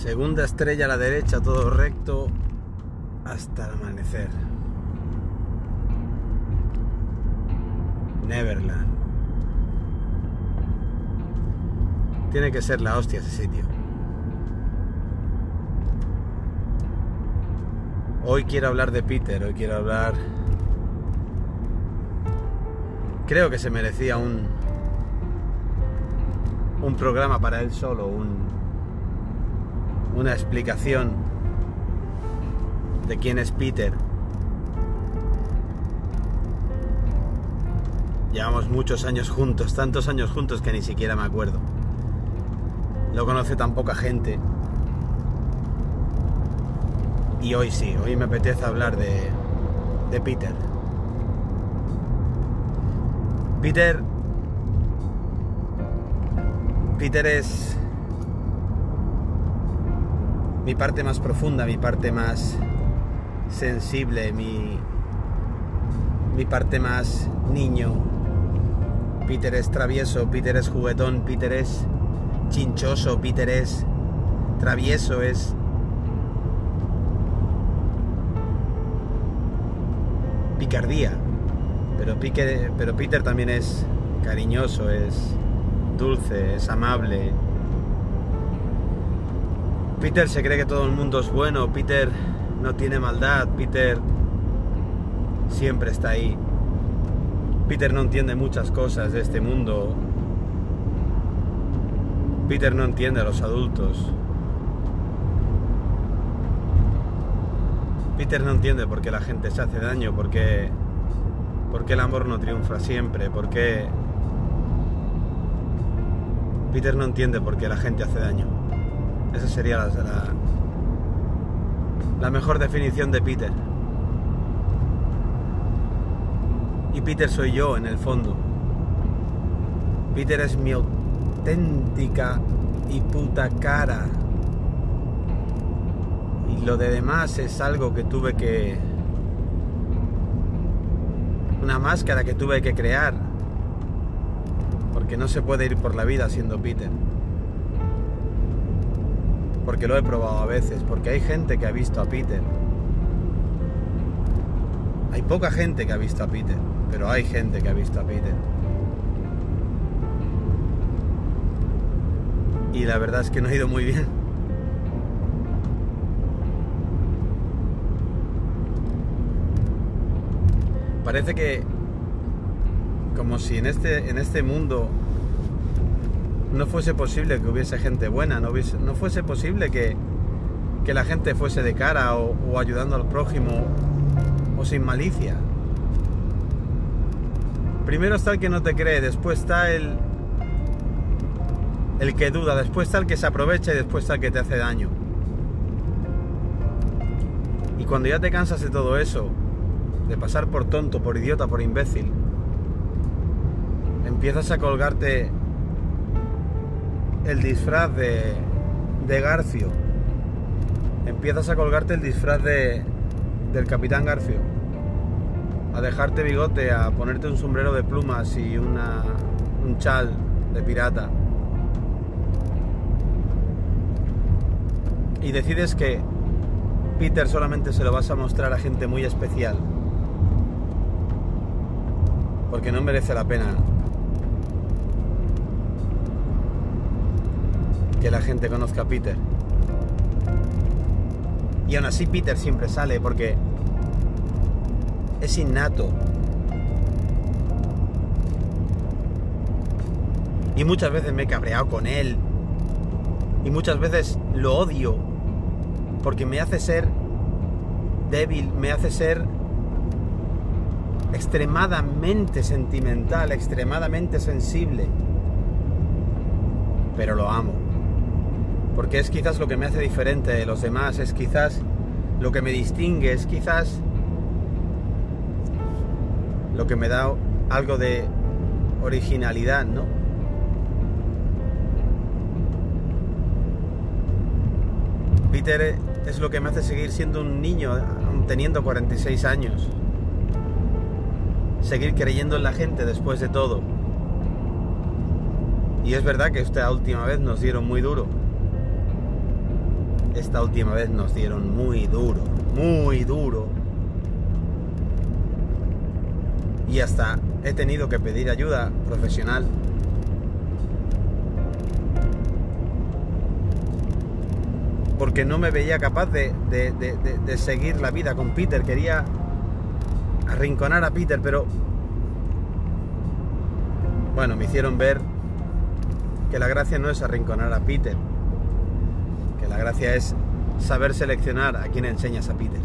Segunda estrella a la derecha, todo recto hasta el amanecer. Neverland. Tiene que ser la hostia ese sitio. Hoy quiero hablar de Peter, hoy quiero hablar... Creo que se merecía un, un programa para él solo, un, una explicación de quién es Peter. Llevamos muchos años juntos, tantos años juntos que ni siquiera me acuerdo. Lo conoce tan poca gente. Y hoy sí, hoy me apetece hablar de, de Peter. Peter. Peter es mi parte más profunda, mi parte más sensible, mi, mi parte más niño. Peter es travieso, Peter es juguetón, Peter es chinchoso, Peter es travieso, es picardía. Pero, pero Peter también es cariñoso, es dulce, es amable. Peter se cree que todo el mundo es bueno, Peter no tiene maldad, Peter siempre está ahí. Peter no entiende muchas cosas de este mundo. Peter no entiende a los adultos. Peter no entiende por qué la gente se hace daño, por qué, el amor no triunfa siempre, por qué... Peter no entiende por qué la gente hace daño. Esa sería la, la mejor definición de Peter. Y Peter soy yo en el fondo. Peter es mi auténtica y puta cara y lo de demás es algo que tuve que... Una máscara que tuve que crear. Porque no se puede ir por la vida siendo Peter. Porque lo he probado a veces. Porque hay gente que ha visto a Peter. Hay poca gente que ha visto a Peter. Pero hay gente que ha visto a Peter. Y la verdad es que no ha ido muy bien. parece que como si en este, en este mundo no fuese posible que hubiese gente buena, no, fuese posible que, la gente fuese de cara o, ayudando al prójimo o sin malicia. Primero está el que no te cree, después está el, el que duda, después está el que se aprovecha y después está el que te hace daño. Y cuando ya te cansas de todo eso, de pasar por tonto, por idiota, por imbécil, empiezas a colgarte el disfraz de, de Garcio, empiezas a colgarte el disfraz de, del capitán Garcio, a dejarte bigote, a ponerte un sombrero de plumas y una, un chal de pirata. Y decides que Peter solamente se lo vas a mostrar a gente muy especial. Porque no merece la pena que la gente conozca a Peter. Y aún así Peter siempre sale porque es innato. Y muchas veces me he cabreado con él. Y muchas veces lo odio. Porque me hace ser débil, me hace ser extremadamente sentimental, extremadamente sensible. Pero lo amo. Porque es quizás lo que me hace diferente de los demás, es quizás lo que me distingue, es quizás lo que me da algo de originalidad, ¿no? Peter es lo que me hace seguir siendo un niño teniendo 46 años seguir creyendo en la gente después de todo. Y es verdad que esta última vez nos dieron muy duro. Esta última vez nos dieron muy duro, muy duro. Y hasta he tenido que pedir ayuda profesional. Porque no me veía capaz de, seguir la vida con Peter. Quería arrinconar a Peter, pero bueno, me hicieron ver que la gracia no es arrinconar a Peter, la gracia es saber seleccionar a quién enseñas a Peter.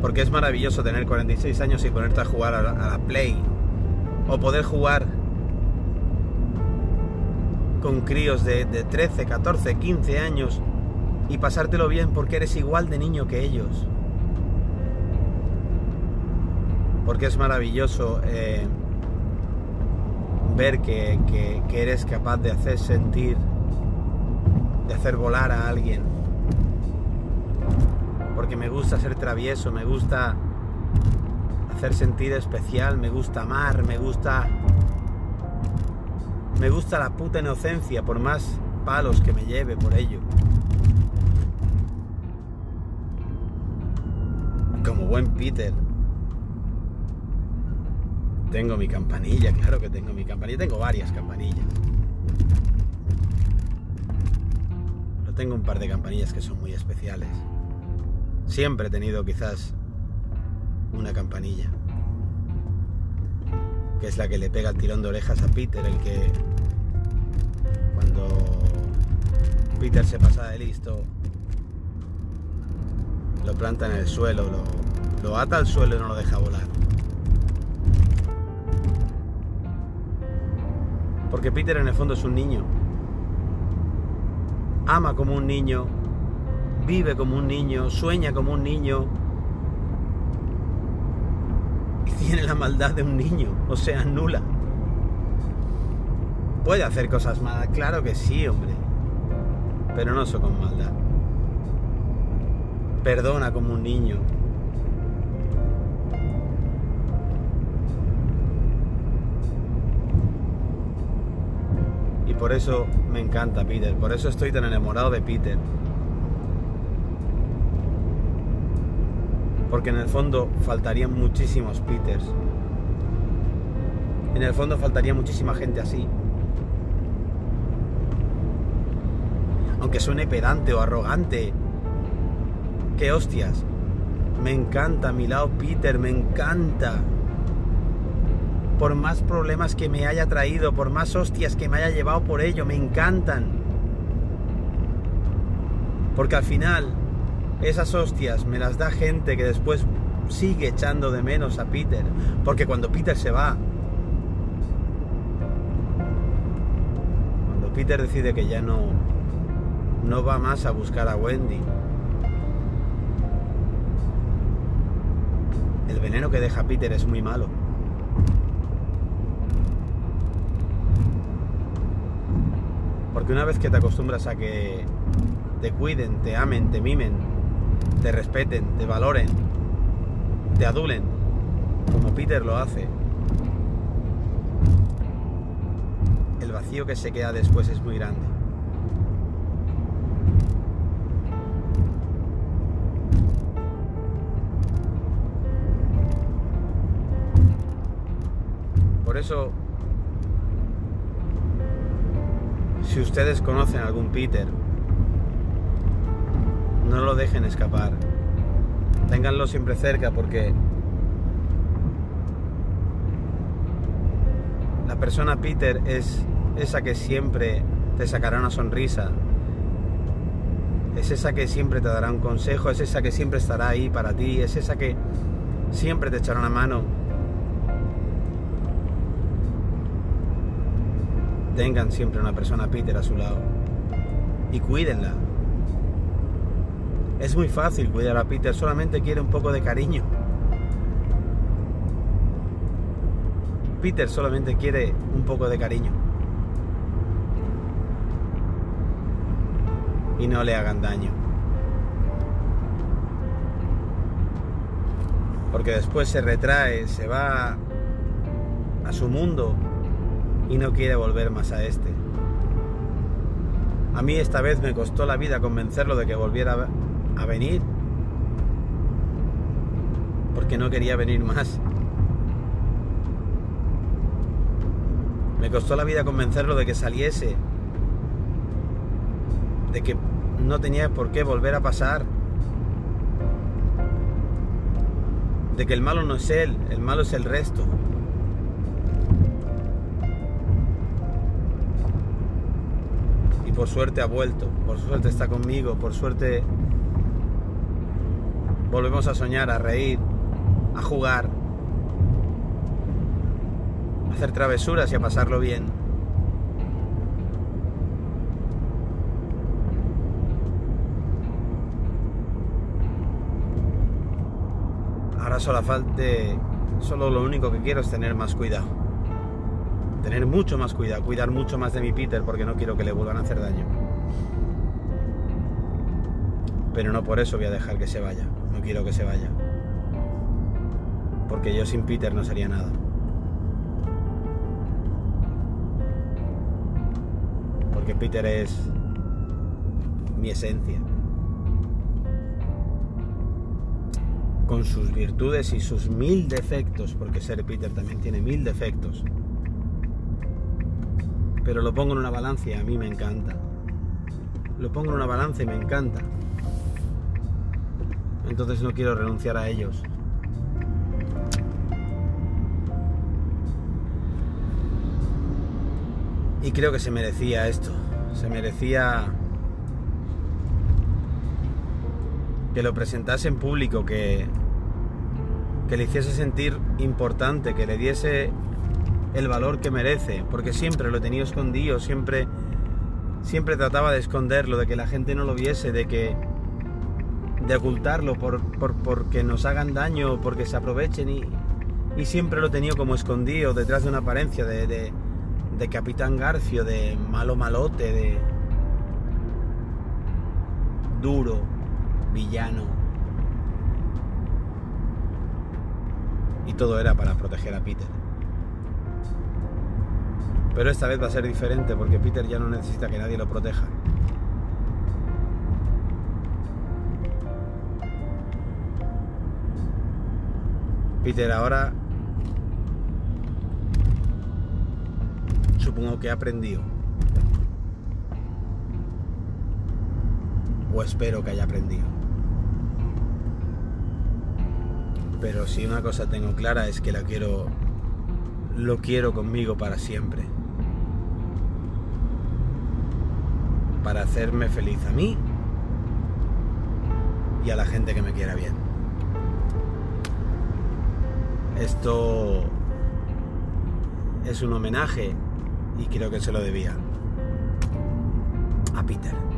Porque es maravilloso tener 46 años y ponerte a jugar a la, Play. O poder jugar con críos de, de 13, 14, 15 años y pasártelo bien porque eres igual de niño que ellos. porque es maravilloso eh, ver que, eres capaz de hacer sentir, de hacer volar a alguien. Porque me gusta ser travieso, me gusta hacer sentir especial, me gusta amar, me gusta... Me gusta la puta inocencia, por más palos que me lleve por ello. Como buen Peter, tengo mi campanilla, claro que tengo mi campanilla. Tengo varias campanillas. Pero tengo un par de campanillas que son muy especiales. Siempre he tenido quizás una campanilla. Que es la que le pega el tirón de orejas a Peter, el que cuando Peter se pasa de listo, lo planta en el suelo, lo, lo ata al suelo y no lo deja volar. Porque Peter en el fondo es un niño. Ama como un niño, vive como un niño, sueña como un niño. Y tiene la maldad de un niño, o sea, nula. Puede hacer cosas malas, claro que sí, hombre. Pero no eso con maldad. Perdona como un niño, por eso me encanta Peter, por eso estoy tan enamorado de Peter. Porque en el fondo faltarían muchísimos Peters. En el fondo faltaría muchísima gente así. Aunque suene pedante o arrogante. ¡Qué hostias! Me encanta mi lado Peter, me encanta por más problemas que me haya traído, por más hostias que me haya llevado por ello, me encantan. Porque al final esas hostias me las da gente que después sigue echando de menos a Peter. Porque cuando Peter se va, cuando Peter decide que ya no, no va más a buscar a Wendy, el veneno que deja Peter es muy malo. Porque una vez que te acostumbras a que te cuiden, te amen, te mimen, te respeten, te valoren, te adulen, como Peter lo hace, el vacío que se queda después es muy grande. Por eso Si ustedes conocen algún Peter, no lo dejen escapar. Ténganlo siempre cerca porque la persona Peter es esa que siempre te sacará una sonrisa. Es esa que siempre te dará un consejo, es esa que siempre estará ahí para ti, es esa que siempre te echará una mano tengan siempre una persona Peter a su lado y cuídenla. Es muy fácil cuidar a Peter, solamente quiere un poco de cariño. Peter solamente quiere un poco de cariño. Y no le hagan daño. Porque después se retrae, se va a su mundo y no quiere volver más a este. A mí esta vez me costó la vida convencerlo de que volviera a venir, porque no quería venir más. Me costó la vida convencerlo de que saliese, de que no tenía por qué volver a pasar, de que el malo no es él, el malo es el resto. Por suerte ha vuelto, por suerte está conmigo, por suerte volvemos a soñar, a reír, a jugar hacer travesuras y a pasarlo bien. Ahora solo falta, solo lo único que quiero es tener más cuidado. Tener mucho más cuidado, cuidar mucho más de mi Peter porque no quiero que le vuelvan a hacer daño. Pero no por eso voy a dejar que se vaya. No quiero que se vaya. Porque yo sin Peter no sería nada. porque Peter es mi esencia. Con sus virtudes y sus mil defectos, porque ser Peter también tiene mil defectos. Pero lo pongo en una balanza y a mí me encanta. Lo pongo en una balanza y me encanta. Entonces no quiero renunciar a ellos. Y creo que se merecía esto. Se merecía que lo presentase en público, que, que le hiciese sentir importante, que le diese el valor que merece, porque siempre lo he tenido escondido, siempre, siempre trataba de esconderlo, de que la gente no lo viese, de que de ocultarlo por, por porque nos hagan daño, porque se aprovechen y, y siempre lo he tenido como escondido detrás de una apariencia de de Capitán Garfio, de malo malote, de duro, villano. Y todo era para proteger a Peter. Pero esta vez va a ser diferente porque Peter ya no necesita que nadie lo proteja. Peter ahora supongo que he aprendido. O espero que haya aprendido. Pero si una cosa tengo clara es que la quiero. Lo quiero conmigo para siempre. Para hacerme feliz a mí y a la gente que me quiera bien. Esto es un homenaje y creo que se lo debía a Peter.